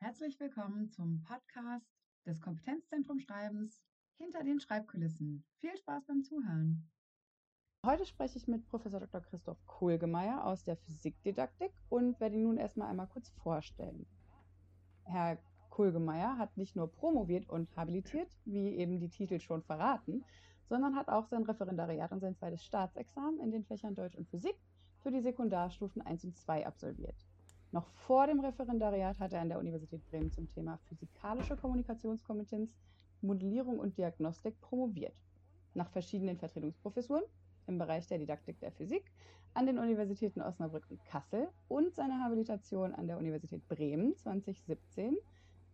Herzlich willkommen zum Podcast des Kompetenzzentrum Schreibens hinter den Schreibkulissen. Viel Spaß beim Zuhören. Heute spreche ich mit Professor Dr. Christoph Kohlgemeier aus der Physikdidaktik und werde ihn nun erstmal einmal kurz vorstellen. Herr Kohlgemeier hat nicht nur promoviert und habilitiert, wie eben die Titel schon verraten, sondern hat auch sein Referendariat und sein zweites Staatsexamen in den Fächern Deutsch und Physik für die Sekundarstufen 1 und 2 absolviert. Noch vor dem Referendariat hat er an der Universität Bremen zum Thema physikalische Kommunikationskompetenz, Modellierung und Diagnostik promoviert. Nach verschiedenen Vertretungsprofessuren im Bereich der Didaktik der Physik an den Universitäten Osnabrück und Kassel und seiner Habilitation an der Universität Bremen 2017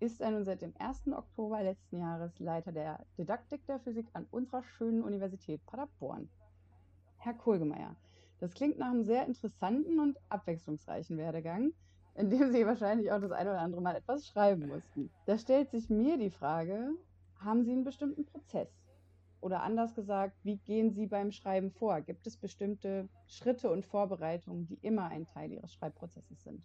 ist er nun seit dem 1. Oktober letzten Jahres Leiter der Didaktik der Physik an unserer schönen Universität Paderborn. Herr Kohlgemeier, das klingt nach einem sehr interessanten und abwechslungsreichen Werdegang, in dem Sie wahrscheinlich auch das eine oder andere Mal etwas schreiben mussten. Da stellt sich mir die Frage, haben Sie einen bestimmten Prozess? Oder anders gesagt, wie gehen Sie beim Schreiben vor? Gibt es bestimmte Schritte und Vorbereitungen, die immer ein Teil Ihres Schreibprozesses sind?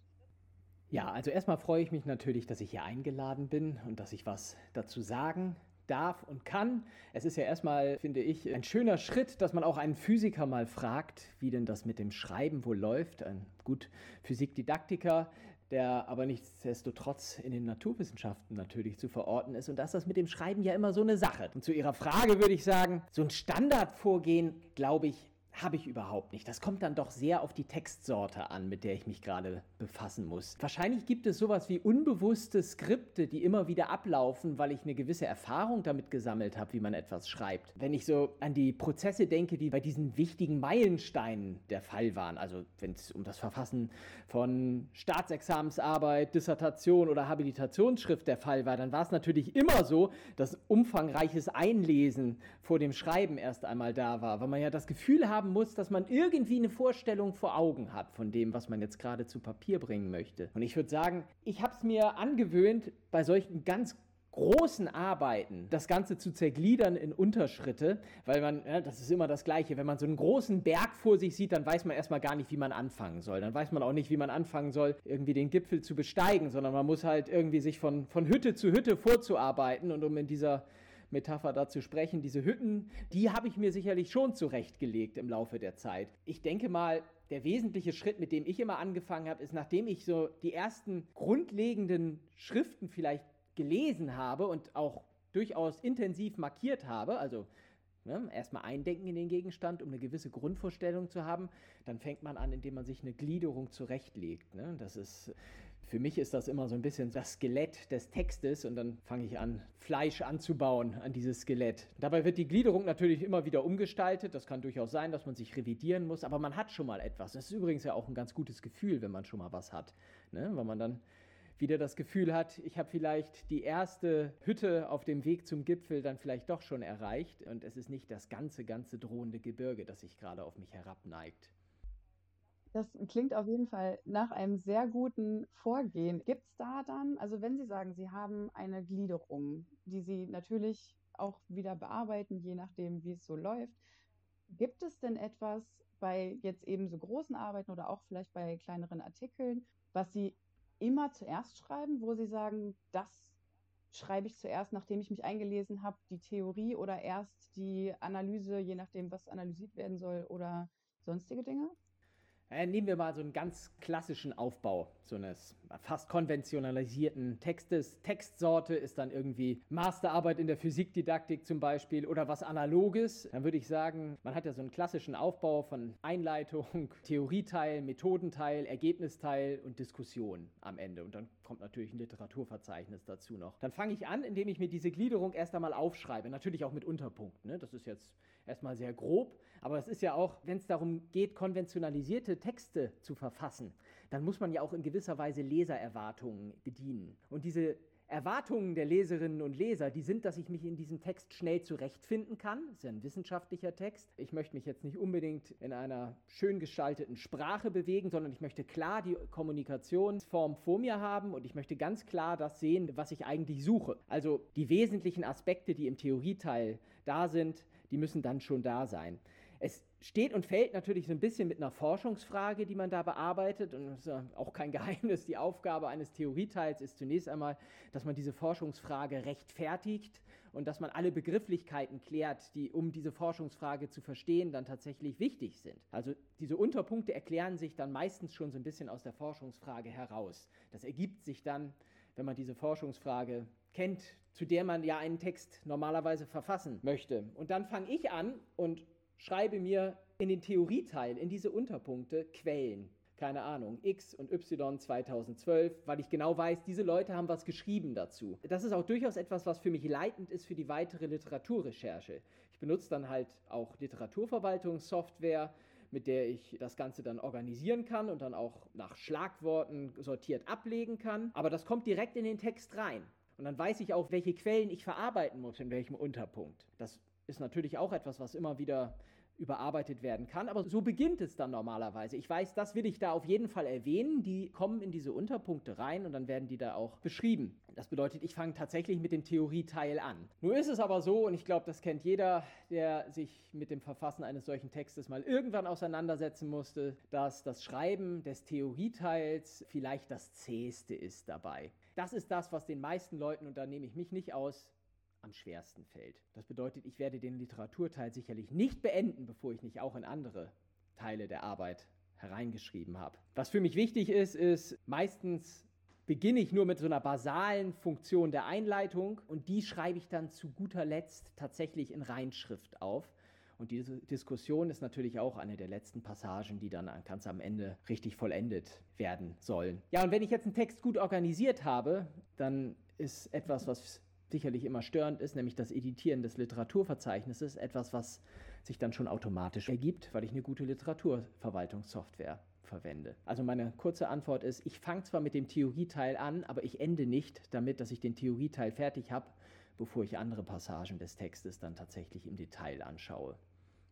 Ja, also erstmal freue ich mich natürlich, dass ich hier eingeladen bin und dass ich was dazu sagen darf und kann. Es ist ja erstmal, finde ich, ein schöner Schritt, dass man auch einen Physiker mal fragt, wie denn das mit dem Schreiben wohl läuft. Ein gut Physikdidaktiker, der aber nichtsdestotrotz in den Naturwissenschaften natürlich zu verorten ist. Und da ist das mit dem Schreiben ja immer so eine Sache. Und zu Ihrer Frage würde ich sagen, so ein Standardvorgehen, glaube ich, habe ich überhaupt nicht. Das kommt dann doch sehr auf die Textsorte an, mit der ich mich gerade befassen muss. Wahrscheinlich gibt es sowas wie unbewusste Skripte, die immer wieder ablaufen, weil ich eine gewisse Erfahrung damit gesammelt habe, wie man etwas schreibt. Wenn ich so an die Prozesse denke, die bei diesen wichtigen Meilensteinen der Fall waren, also wenn es um das Verfassen von Staatsexamensarbeit, Dissertation oder Habilitationsschrift der Fall war, dann war es natürlich immer so, dass umfangreiches Einlesen vor dem Schreiben erst einmal da war, weil man ja das Gefühl haben haben muss, dass man irgendwie eine Vorstellung vor Augen hat von dem, was man jetzt gerade zu Papier bringen möchte. Und ich würde sagen, ich habe es mir angewöhnt, bei solchen ganz großen Arbeiten das Ganze zu zergliedern in Unterschritte, weil man, ja, das ist immer das Gleiche, wenn man so einen großen Berg vor sich sieht, dann weiß man erstmal gar nicht, wie man anfangen soll. Dann weiß man auch nicht, wie man anfangen soll, irgendwie den Gipfel zu besteigen, sondern man muss halt irgendwie sich von, von Hütte zu Hütte vorzuarbeiten und um in dieser Metapher dazu sprechen. Diese Hütten, die habe ich mir sicherlich schon zurechtgelegt im Laufe der Zeit. Ich denke mal, der wesentliche Schritt, mit dem ich immer angefangen habe, ist, nachdem ich so die ersten grundlegenden Schriften vielleicht gelesen habe und auch durchaus intensiv markiert habe, also Ne? Erstmal eindenken in den Gegenstand, um eine gewisse Grundvorstellung zu haben. Dann fängt man an, indem man sich eine Gliederung zurechtlegt. Ne? Das ist für mich ist das immer so ein bisschen das Skelett des Textes und dann fange ich an, Fleisch anzubauen an dieses Skelett. Dabei wird die Gliederung natürlich immer wieder umgestaltet. Das kann durchaus sein, dass man sich revidieren muss, aber man hat schon mal etwas. Das ist übrigens ja auch ein ganz gutes Gefühl, wenn man schon mal was hat. Ne? Weil man dann wieder das Gefühl hat, ich habe vielleicht die erste Hütte auf dem Weg zum Gipfel dann vielleicht doch schon erreicht und es ist nicht das ganze, ganze drohende Gebirge, das sich gerade auf mich herabneigt. Das klingt auf jeden Fall nach einem sehr guten Vorgehen. Gibt es da dann, also wenn Sie sagen, Sie haben eine Gliederung, die Sie natürlich auch wieder bearbeiten, je nachdem, wie es so läuft, gibt es denn etwas bei jetzt eben so großen Arbeiten oder auch vielleicht bei kleineren Artikeln, was Sie immer zuerst schreiben, wo Sie sagen, das schreibe ich zuerst, nachdem ich mich eingelesen habe, die Theorie oder erst die Analyse, je nachdem, was analysiert werden soll oder sonstige Dinge? Äh, nehmen wir mal so einen ganz klassischen Aufbau, so eines fast konventionalisierten Textes. Textsorte ist dann irgendwie Masterarbeit in der Physikdidaktik zum Beispiel oder was Analoges. Dann würde ich sagen, man hat ja so einen klassischen Aufbau von Einleitung, Theorieteil, Methodenteil, Ergebnisteil und Diskussion am Ende. Und dann kommt natürlich ein Literaturverzeichnis dazu noch. Dann fange ich an, indem ich mir diese Gliederung erst einmal aufschreibe. Natürlich auch mit Unterpunkten. Ne? Das ist jetzt erstmal sehr grob, aber es ist ja auch, wenn es darum geht, konventionalisierte Texte zu verfassen, dann muss man ja auch in gewisser Weise Lesererwartungen bedienen. Und diese Erwartungen der Leserinnen und Leser, die sind, dass ich mich in diesem Text schnell zurechtfinden kann. Das ist ja ein wissenschaftlicher Text. Ich möchte mich jetzt nicht unbedingt in einer schön gestalteten Sprache bewegen, sondern ich möchte klar die Kommunikationsform vor mir haben und ich möchte ganz klar das sehen, was ich eigentlich suche. Also die wesentlichen Aspekte, die im Theorieteil da sind, die müssen dann schon da sein. Es steht und fällt natürlich so ein bisschen mit einer Forschungsfrage, die man da bearbeitet. Und es ist auch kein Geheimnis. Die Aufgabe eines Theorieteils ist zunächst einmal, dass man diese Forschungsfrage rechtfertigt und dass man alle Begrifflichkeiten klärt, die, um diese Forschungsfrage zu verstehen, dann tatsächlich wichtig sind. Also diese Unterpunkte erklären sich dann meistens schon so ein bisschen aus der Forschungsfrage heraus. Das ergibt sich dann, wenn man diese Forschungsfrage kennt, zu der man ja einen Text normalerweise verfassen möchte. Und dann fange ich an und schreibe mir in den Theorieteil, in diese Unterpunkte Quellen. Keine Ahnung, X und Y 2012, weil ich genau weiß, diese Leute haben was geschrieben dazu. Das ist auch durchaus etwas, was für mich leitend ist für die weitere Literaturrecherche. Ich benutze dann halt auch Literaturverwaltungssoftware, mit der ich das Ganze dann organisieren kann und dann auch nach Schlagworten sortiert ablegen kann. Aber das kommt direkt in den Text rein. Und dann weiß ich auch, welche Quellen ich verarbeiten muss, in welchem Unterpunkt. Das ist natürlich auch etwas, was immer wieder überarbeitet werden kann. Aber so beginnt es dann normalerweise. Ich weiß, das will ich da auf jeden Fall erwähnen. Die kommen in diese Unterpunkte rein und dann werden die da auch beschrieben. Das bedeutet, ich fange tatsächlich mit dem Theorieteil an. Nur ist es aber so, und ich glaube, das kennt jeder, der sich mit dem Verfassen eines solchen Textes mal irgendwann auseinandersetzen musste, dass das Schreiben des Theorieteils vielleicht das zäheste ist dabei. Das ist das, was den meisten Leuten, und da nehme ich mich nicht aus, am schwersten fällt. Das bedeutet, ich werde den Literaturteil sicherlich nicht beenden, bevor ich nicht auch in andere Teile der Arbeit hereingeschrieben habe. Was für mich wichtig ist, ist meistens beginne ich nur mit so einer basalen Funktion der Einleitung und die schreibe ich dann zu guter Letzt tatsächlich in Reinschrift auf. Und diese Diskussion ist natürlich auch eine der letzten Passagen, die dann ganz am Ende richtig vollendet werden sollen. Ja, und wenn ich jetzt einen Text gut organisiert habe, dann ist etwas, was sicherlich immer störend ist, nämlich das Editieren des Literaturverzeichnisses, etwas, was sich dann schon automatisch ergibt, weil ich eine gute Literaturverwaltungssoftware verwende. Also meine kurze Antwort ist, ich fange zwar mit dem Theorieteil an, aber ich ende nicht damit, dass ich den Theorieteil fertig habe, bevor ich andere Passagen des Textes dann tatsächlich im Detail anschaue.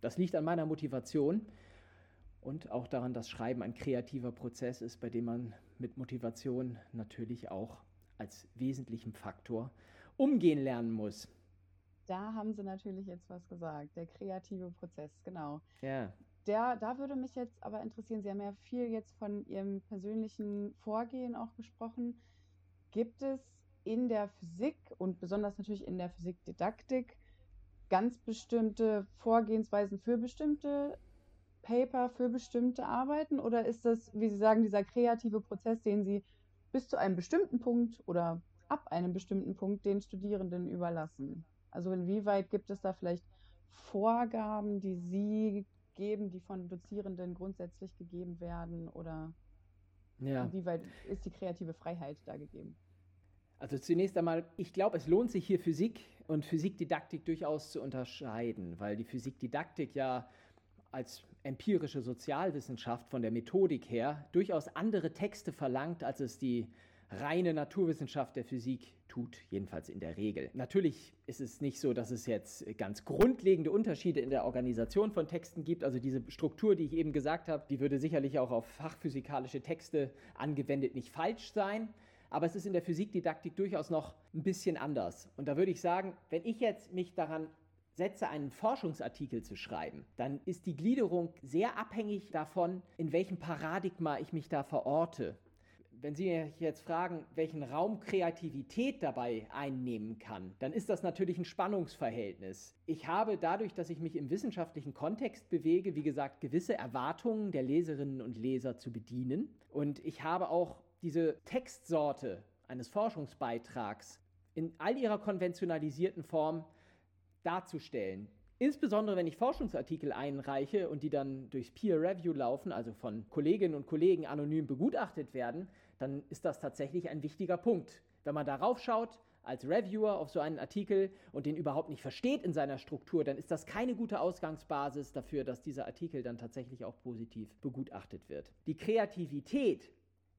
Das liegt an meiner Motivation und auch daran, dass Schreiben ein kreativer Prozess ist, bei dem man mit Motivation natürlich auch als wesentlichem Faktor umgehen lernen muss. Da haben Sie natürlich jetzt was gesagt, der kreative Prozess, genau. Ja. Der, da würde mich jetzt aber interessieren, Sie haben ja viel jetzt von Ihrem persönlichen Vorgehen auch gesprochen. Gibt es in der Physik und besonders natürlich in der Physikdidaktik ganz bestimmte Vorgehensweisen für bestimmte Paper, für bestimmte Arbeiten? Oder ist das, wie Sie sagen, dieser kreative Prozess, den Sie bis zu einem bestimmten Punkt oder ab einem bestimmten Punkt den Studierenden überlassen? Also inwieweit gibt es da vielleicht Vorgaben, die Sie geben, die von Dozierenden grundsätzlich gegeben werden? Oder ja. inwieweit ist die kreative Freiheit da gegeben? Also zunächst einmal, ich glaube, es lohnt sich hier Physik und Physikdidaktik durchaus zu unterscheiden, weil die Physikdidaktik ja als empirische Sozialwissenschaft von der Methodik her durchaus andere Texte verlangt, als es die reine Naturwissenschaft der Physik tut, jedenfalls in der Regel. Natürlich ist es nicht so, dass es jetzt ganz grundlegende Unterschiede in der Organisation von Texten gibt. Also diese Struktur, die ich eben gesagt habe, die würde sicherlich auch auf fachphysikalische Texte angewendet nicht falsch sein. Aber es ist in der Physikdidaktik durchaus noch ein bisschen anders. Und da würde ich sagen, wenn ich jetzt mich daran setze, einen Forschungsartikel zu schreiben, dann ist die Gliederung sehr abhängig davon, in welchem Paradigma ich mich da verorte wenn Sie jetzt fragen, welchen Raum Kreativität dabei einnehmen kann, dann ist das natürlich ein Spannungsverhältnis. Ich habe dadurch, dass ich mich im wissenschaftlichen Kontext bewege, wie gesagt, gewisse Erwartungen der Leserinnen und Leser zu bedienen. Und ich habe auch diese Textsorte eines Forschungsbeitrags in all ihrer konventionalisierten Form darzustellen. Insbesondere wenn ich Forschungsartikel einreiche und die dann durchs Peer Review laufen, also von Kolleginnen und Kollegen anonym begutachtet werden, dann ist das tatsächlich ein wichtiger Punkt. Wenn man darauf schaut, als Reviewer auf so einen Artikel und den überhaupt nicht versteht in seiner Struktur, dann ist das keine gute Ausgangsbasis dafür, dass dieser Artikel dann tatsächlich auch positiv begutachtet wird. Die Kreativität,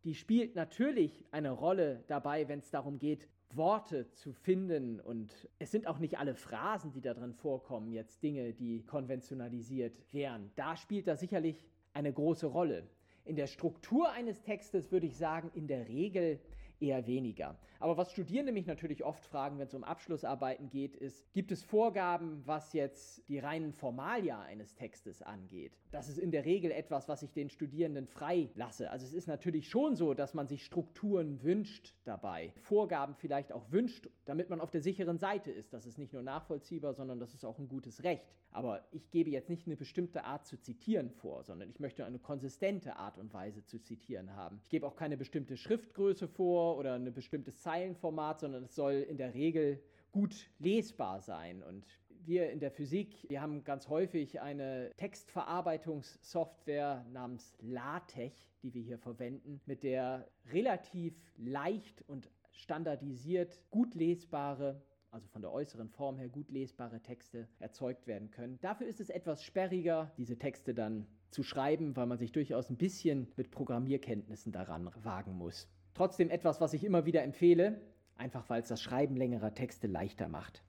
die spielt natürlich eine Rolle dabei, wenn es darum geht, Worte zu finden und es sind auch nicht alle Phrasen, die da drin vorkommen, jetzt Dinge, die konventionalisiert wären. Da spielt das sicherlich eine große Rolle. In der Struktur eines Textes würde ich sagen, in der Regel eher weniger. Aber was Studierende mich natürlich oft fragen, wenn es um Abschlussarbeiten geht, ist, gibt es Vorgaben, was jetzt die reinen Formalia eines Textes angeht? Das ist in der Regel etwas, was ich den Studierenden frei lasse. Also es ist natürlich schon so, dass man sich Strukturen wünscht dabei, Vorgaben vielleicht auch wünscht, damit man auf der sicheren Seite ist. Das ist nicht nur nachvollziehbar, sondern das ist auch ein gutes Recht. Aber ich gebe jetzt nicht eine bestimmte Art zu zitieren vor, sondern ich möchte eine konsistente Art und Weise zu zitieren haben. Ich gebe auch keine bestimmte Schriftgröße vor oder ein bestimmtes Zeilenformat, sondern es soll in der Regel gut lesbar sein. Und wir in der Physik, wir haben ganz häufig eine Textverarbeitungssoftware namens LaTeX, die wir hier verwenden, mit der relativ leicht und standardisiert gut lesbare also von der äußeren Form her gut lesbare Texte erzeugt werden können. Dafür ist es etwas sperriger, diese Texte dann zu schreiben, weil man sich durchaus ein bisschen mit Programmierkenntnissen daran wagen muss. Trotzdem etwas, was ich immer wieder empfehle, einfach weil es das Schreiben längerer Texte leichter macht.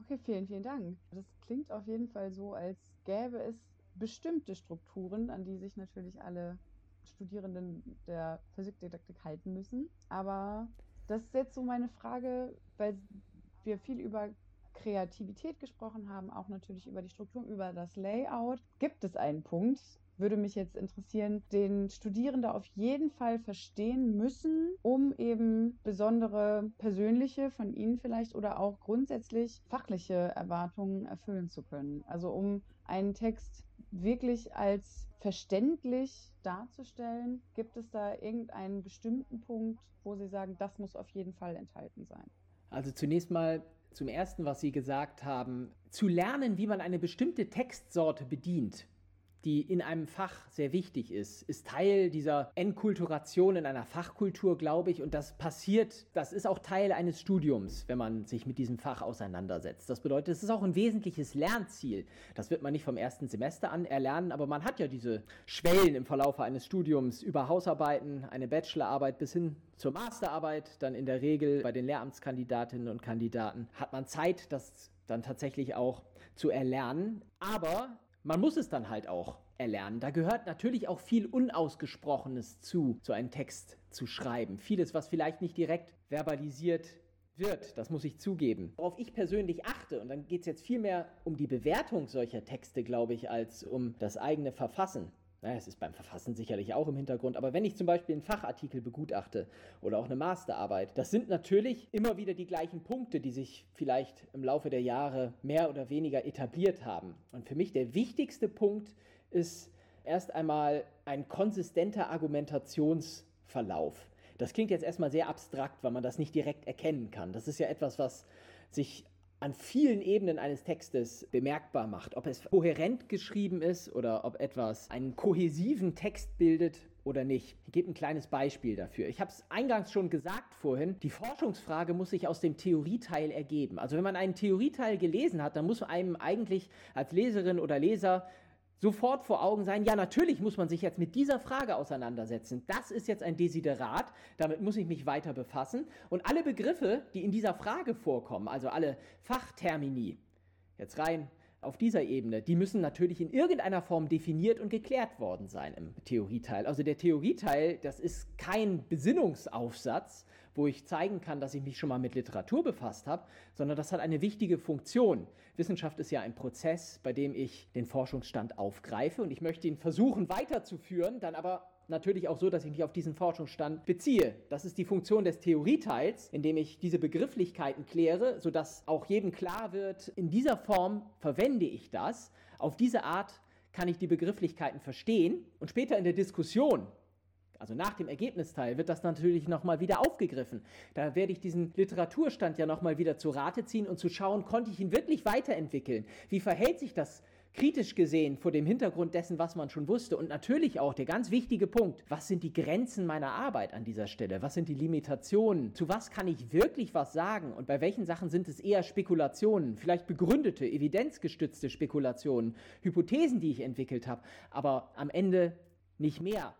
Okay, vielen, vielen Dank. Das klingt auf jeden Fall so, als gäbe es bestimmte Strukturen, an die sich natürlich alle Studierenden der Physikdidaktik halten müssen. Aber das ist jetzt so meine Frage, weil wir viel über Kreativität gesprochen haben, auch natürlich über die Struktur, über das Layout. Gibt es einen Punkt, würde mich jetzt interessieren, den Studierende auf jeden Fall verstehen müssen, um eben besondere persönliche von Ihnen vielleicht oder auch grundsätzlich fachliche Erwartungen erfüllen zu können. Also um einen Text wirklich als verständlich darzustellen, gibt es da irgendeinen bestimmten Punkt, wo Sie sagen, das muss auf jeden Fall enthalten sein? Also zunächst mal zum Ersten, was Sie gesagt haben, zu lernen, wie man eine bestimmte Textsorte bedient die in einem Fach sehr wichtig ist, ist Teil dieser Enkulturation in einer Fachkultur, glaube ich. Und das passiert, das ist auch Teil eines Studiums, wenn man sich mit diesem Fach auseinandersetzt. Das bedeutet, es ist auch ein wesentliches Lernziel. Das wird man nicht vom ersten Semester an erlernen, aber man hat ja diese Schwellen im Verlauf eines Studiums über Hausarbeiten, eine Bachelorarbeit bis hin zur Masterarbeit. Dann in der Regel bei den Lehramtskandidatinnen und Kandidaten hat man Zeit, das dann tatsächlich auch zu erlernen. Aber man muss es dann halt auch erlernen. Da gehört natürlich auch viel Unausgesprochenes zu, so einen Text zu schreiben. Vieles, was vielleicht nicht direkt verbalisiert wird, das muss ich zugeben. Worauf ich persönlich achte, und dann geht es jetzt viel mehr um die Bewertung solcher Texte, glaube ich, als um das eigene Verfassen. Naja, es ist beim Verfassen sicherlich auch im Hintergrund, aber wenn ich zum Beispiel einen Fachartikel begutachte oder auch eine Masterarbeit, das sind natürlich immer wieder die gleichen Punkte, die sich vielleicht im Laufe der Jahre mehr oder weniger etabliert haben. Und für mich der wichtigste Punkt ist erst einmal ein konsistenter Argumentationsverlauf. Das klingt jetzt erstmal sehr abstrakt, weil man das nicht direkt erkennen kann. Das ist ja etwas, was sich an vielen Ebenen eines Textes bemerkbar macht. Ob es kohärent geschrieben ist oder ob etwas einen kohäsiven Text bildet oder nicht. Ich gebe ein kleines Beispiel dafür. Ich habe es eingangs schon gesagt vorhin, die Forschungsfrage muss sich aus dem Theorieteil ergeben. Also wenn man einen Theorieteil gelesen hat, dann muss einem eigentlich als Leserin oder Leser sofort vor Augen sein, ja, natürlich muss man sich jetzt mit dieser Frage auseinandersetzen. Das ist jetzt ein Desiderat, damit muss ich mich weiter befassen. Und alle Begriffe, die in dieser Frage vorkommen, also alle Fachtermini, jetzt rein auf dieser Ebene, die müssen natürlich in irgendeiner Form definiert und geklärt worden sein im Theorieteil. Also der Theorieteil, das ist kein Besinnungsaufsatz, wo ich zeigen kann, dass ich mich schon mal mit Literatur befasst habe, sondern das hat eine wichtige Funktion. Wissenschaft ist ja ein Prozess, bei dem ich den Forschungsstand aufgreife und ich möchte ihn versuchen weiterzuführen, dann aber natürlich auch so, dass ich mich auf diesen Forschungsstand beziehe. Das ist die Funktion des Theorieteils, indem ich diese Begrifflichkeiten kläre, sodass auch jedem klar wird, in dieser Form verwende ich das. Auf diese Art kann ich die Begrifflichkeiten verstehen und später in der Diskussion also nach dem Ergebnisteil wird das natürlich nochmal wieder aufgegriffen. Da werde ich diesen Literaturstand ja nochmal wieder zu Rate ziehen und zu schauen, konnte ich ihn wirklich weiterentwickeln? Wie verhält sich das kritisch gesehen vor dem Hintergrund dessen, was man schon wusste? Und natürlich auch der ganz wichtige Punkt, was sind die Grenzen meiner Arbeit an dieser Stelle? Was sind die Limitationen? Zu was kann ich wirklich was sagen? Und bei welchen Sachen sind es eher Spekulationen, vielleicht begründete, evidenzgestützte Spekulationen, Hypothesen, die ich entwickelt habe, aber am Ende nicht mehr?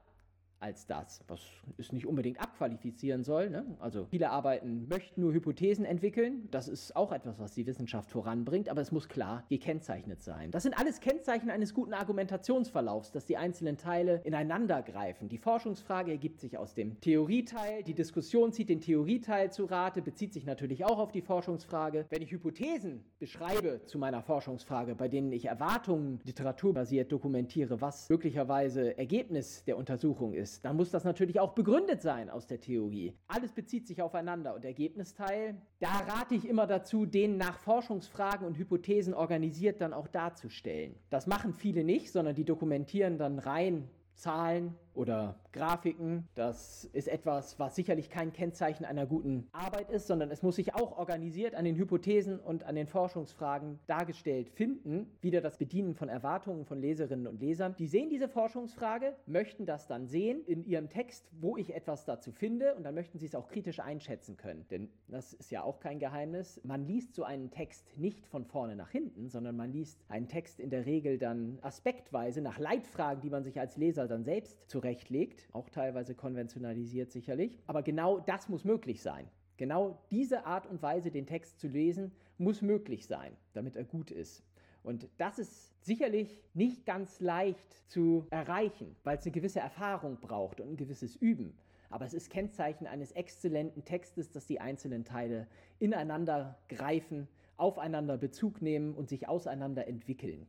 Als das, was es nicht unbedingt abqualifizieren soll. Ne? Also viele Arbeiten möchten nur Hypothesen entwickeln. Das ist auch etwas, was die Wissenschaft voranbringt, aber es muss klar gekennzeichnet sein. Das sind alles Kennzeichen eines guten Argumentationsverlaufs, dass die einzelnen Teile ineinander greifen. Die Forschungsfrage ergibt sich aus dem Theorieteil, die Diskussion zieht den Theorieteil zu Rate, bezieht sich natürlich auch auf die Forschungsfrage. Wenn ich Hypothesen beschreibe zu meiner Forschungsfrage, bei denen ich Erwartungen literaturbasiert dokumentiere, was möglicherweise Ergebnis der Untersuchung ist, ist, dann muss das natürlich auch begründet sein aus der Theorie. Alles bezieht sich aufeinander und Ergebnisteil, da rate ich immer dazu, den nach Forschungsfragen und Hypothesen organisiert dann auch darzustellen. Das machen viele nicht, sondern die dokumentieren dann rein Zahlen oder Grafiken. Das ist etwas, was sicherlich kein Kennzeichen einer guten Arbeit ist, sondern es muss sich auch organisiert an den Hypothesen und an den Forschungsfragen dargestellt finden. Wieder das Bedienen von Erwartungen von Leserinnen und Lesern. Die sehen diese Forschungsfrage, möchten das dann sehen in ihrem Text, wo ich etwas dazu finde und dann möchten sie es auch kritisch einschätzen können. Denn das ist ja auch kein Geheimnis. Man liest so einen Text nicht von vorne nach hinten, sondern man liest einen Text in der Regel dann aspektweise nach Leitfragen, die man sich als Leser dann selbst zurechtlegt auch teilweise konventionalisiert sicherlich. Aber genau das muss möglich sein. Genau diese Art und Weise, den Text zu lesen, muss möglich sein, damit er gut ist. Und das ist sicherlich nicht ganz leicht zu erreichen, weil es eine gewisse Erfahrung braucht und ein gewisses Üben. Aber es ist Kennzeichen eines exzellenten Textes, dass die einzelnen Teile ineinander greifen, aufeinander Bezug nehmen und sich auseinander entwickeln.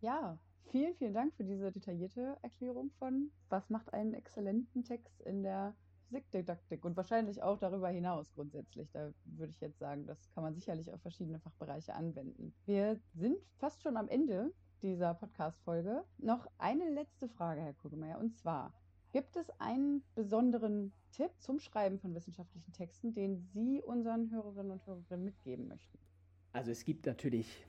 Ja, Vielen, vielen Dank für diese detaillierte Erklärung von, was macht einen exzellenten Text in der Physikdidaktik und wahrscheinlich auch darüber hinaus grundsätzlich. Da würde ich jetzt sagen, das kann man sicherlich auf verschiedene Fachbereiche anwenden. Wir sind fast schon am Ende dieser Podcast-Folge. Noch eine letzte Frage, Herr Kugelmeier, und zwar, gibt es einen besonderen Tipp zum Schreiben von wissenschaftlichen Texten, den Sie unseren Hörerinnen und Hörerinnen mitgeben möchten? Also es gibt natürlich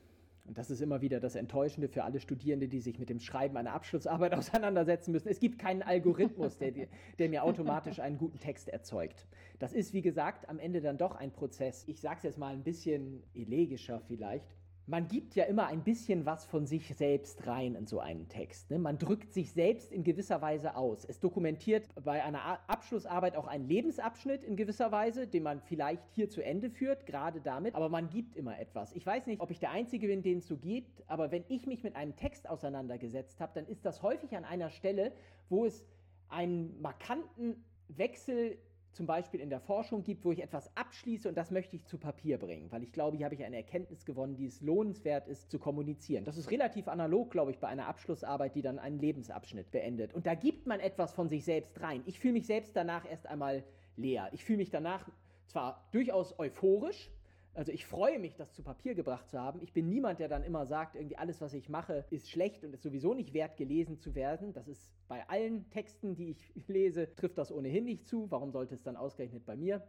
und das ist immer wieder das Enttäuschende für alle Studierende, die sich mit dem Schreiben einer Abschlussarbeit auseinandersetzen müssen. Es gibt keinen Algorithmus, der, der mir automatisch einen guten Text erzeugt. Das ist, wie gesagt, am Ende dann doch ein Prozess. Ich sage es jetzt mal ein bisschen elegischer vielleicht man gibt ja immer ein bisschen was von sich selbst rein in so einen Text. Ne? Man drückt sich selbst in gewisser Weise aus. Es dokumentiert bei einer Abschlussarbeit auch einen Lebensabschnitt in gewisser Weise, den man vielleicht hier zu Ende führt, gerade damit. Aber man gibt immer etwas. Ich weiß nicht, ob ich der Einzige bin, den es so gibt, aber wenn ich mich mit einem Text auseinandergesetzt habe, dann ist das häufig an einer Stelle, wo es einen markanten Wechsel zum Beispiel in der Forschung gibt, wo ich etwas abschließe und das möchte ich zu Papier bringen, weil ich glaube, hier habe ich eine Erkenntnis gewonnen, die es lohnenswert ist zu kommunizieren. Das ist relativ analog, glaube ich, bei einer Abschlussarbeit, die dann einen Lebensabschnitt beendet. Und da gibt man etwas von sich selbst rein. Ich fühle mich selbst danach erst einmal leer. Ich fühle mich danach zwar durchaus euphorisch, also ich freue mich, das zu Papier gebracht zu haben. Ich bin niemand, der dann immer sagt, irgendwie alles, was ich mache, ist schlecht und ist sowieso nicht wert, gelesen zu werden. Das ist bei allen Texten, die ich lese, trifft das ohnehin nicht zu. Warum sollte es dann ausgerechnet bei mir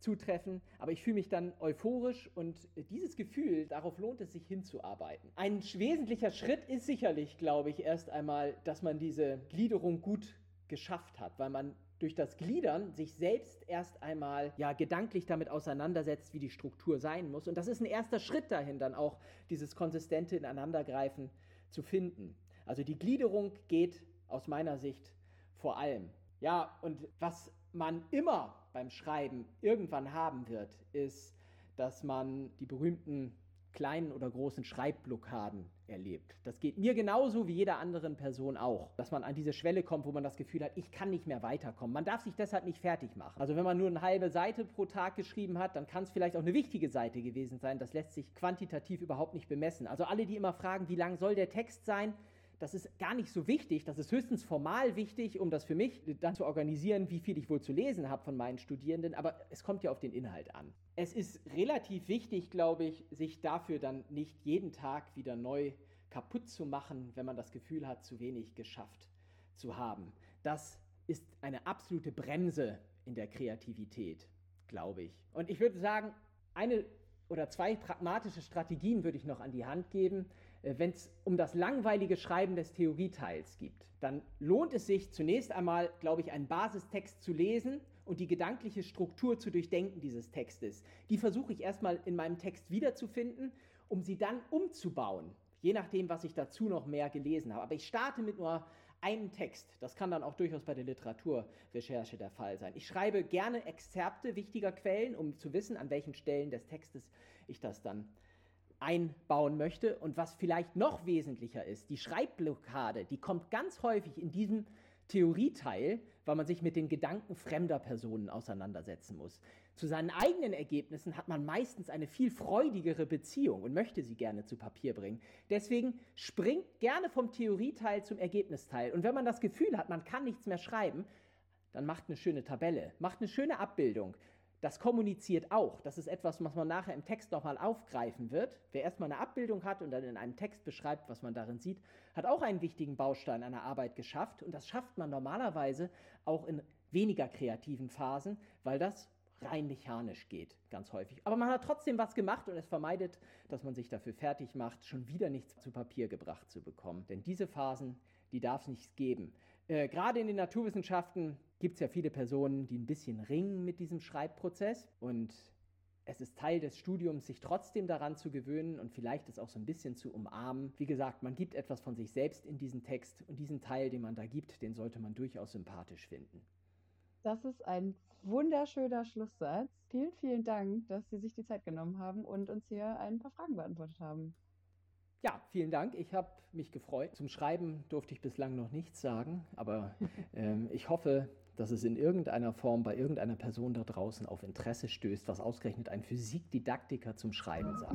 zutreffen? Aber ich fühle mich dann euphorisch und dieses Gefühl, darauf lohnt es sich hinzuarbeiten. Ein wesentlicher Schritt ist sicherlich, glaube ich, erst einmal, dass man diese Gliederung gut geschafft hat, weil man durch das Gliedern sich selbst erst einmal ja gedanklich damit auseinandersetzt, wie die Struktur sein muss. Und das ist ein erster Schritt dahin, dann auch dieses konsistente Ineinandergreifen zu finden. Also die Gliederung geht aus meiner Sicht vor allem. Ja, und was man immer beim Schreiben irgendwann haben wird, ist, dass man die berühmten kleinen oder großen Schreibblockaden erlebt. Das geht mir genauso wie jeder anderen Person auch, dass man an diese Schwelle kommt, wo man das Gefühl hat, ich kann nicht mehr weiterkommen. Man darf sich deshalb nicht fertig machen. Also wenn man nur eine halbe Seite pro Tag geschrieben hat, dann kann es vielleicht auch eine wichtige Seite gewesen sein. Das lässt sich quantitativ überhaupt nicht bemessen. Also alle, die immer fragen, wie lang soll der Text sein, das ist gar nicht so wichtig, das ist höchstens formal wichtig, um das für mich dann zu organisieren, wie viel ich wohl zu lesen habe von meinen Studierenden, aber es kommt ja auf den Inhalt an. Es ist relativ wichtig, glaube ich, sich dafür dann nicht jeden Tag wieder neu kaputt zu machen, wenn man das Gefühl hat, zu wenig geschafft zu haben. Das ist eine absolute Bremse in der Kreativität, glaube ich. Und ich würde sagen, eine oder zwei pragmatische Strategien würde ich noch an die Hand geben, wenn es um das langweilige Schreiben des Theorieteils geht, dann lohnt es sich zunächst einmal, glaube ich, einen Basistext zu lesen und die gedankliche Struktur zu durchdenken dieses Textes. Die versuche ich erstmal in meinem Text wiederzufinden, um sie dann umzubauen, je nachdem, was ich dazu noch mehr gelesen habe. Aber ich starte mit nur einen Text. Das kann dann auch durchaus bei der Literaturrecherche der Fall sein. Ich schreibe gerne Exzerpte wichtiger Quellen, um zu wissen, an welchen Stellen des Textes ich das dann einbauen möchte. Und was vielleicht noch wesentlicher ist, die Schreibblockade, die kommt ganz häufig in diesem Theorieteil, weil man sich mit den Gedanken fremder Personen auseinandersetzen muss. Zu seinen eigenen Ergebnissen hat man meistens eine viel freudigere Beziehung und möchte sie gerne zu Papier bringen. Deswegen springt gerne vom Theorieteil zum Ergebnisteil. Und wenn man das Gefühl hat, man kann nichts mehr schreiben, dann macht eine schöne Tabelle, macht eine schöne Abbildung. Das kommuniziert auch. Das ist etwas, was man nachher im Text nochmal aufgreifen wird. Wer erstmal eine Abbildung hat und dann in einem Text beschreibt, was man darin sieht, hat auch einen wichtigen Baustein einer Arbeit geschafft. Und das schafft man normalerweise auch in weniger kreativen Phasen, weil das rein mechanisch geht, ganz häufig. Aber man hat trotzdem was gemacht und es vermeidet, dass man sich dafür fertig macht, schon wieder nichts zu Papier gebracht zu bekommen. Denn diese Phasen, die darf es nicht geben. Äh, Gerade in den Naturwissenschaften gibt es ja viele Personen, die ein bisschen ringen mit diesem Schreibprozess und es ist Teil des Studiums, sich trotzdem daran zu gewöhnen und vielleicht es auch so ein bisschen zu umarmen. Wie gesagt, man gibt etwas von sich selbst in diesen Text und diesen Teil, den man da gibt, den sollte man durchaus sympathisch finden. Das ist ein wunderschöner Schlusssatz. Vielen, vielen Dank, dass Sie sich die Zeit genommen haben und uns hier ein paar Fragen beantwortet haben. Ja, vielen Dank. Ich habe mich gefreut. Zum Schreiben durfte ich bislang noch nichts sagen, aber ähm, ich hoffe, dass es in irgendeiner Form bei irgendeiner Person da draußen auf Interesse stößt, was ausgerechnet ein Physikdidaktiker zum Schreiben sagt.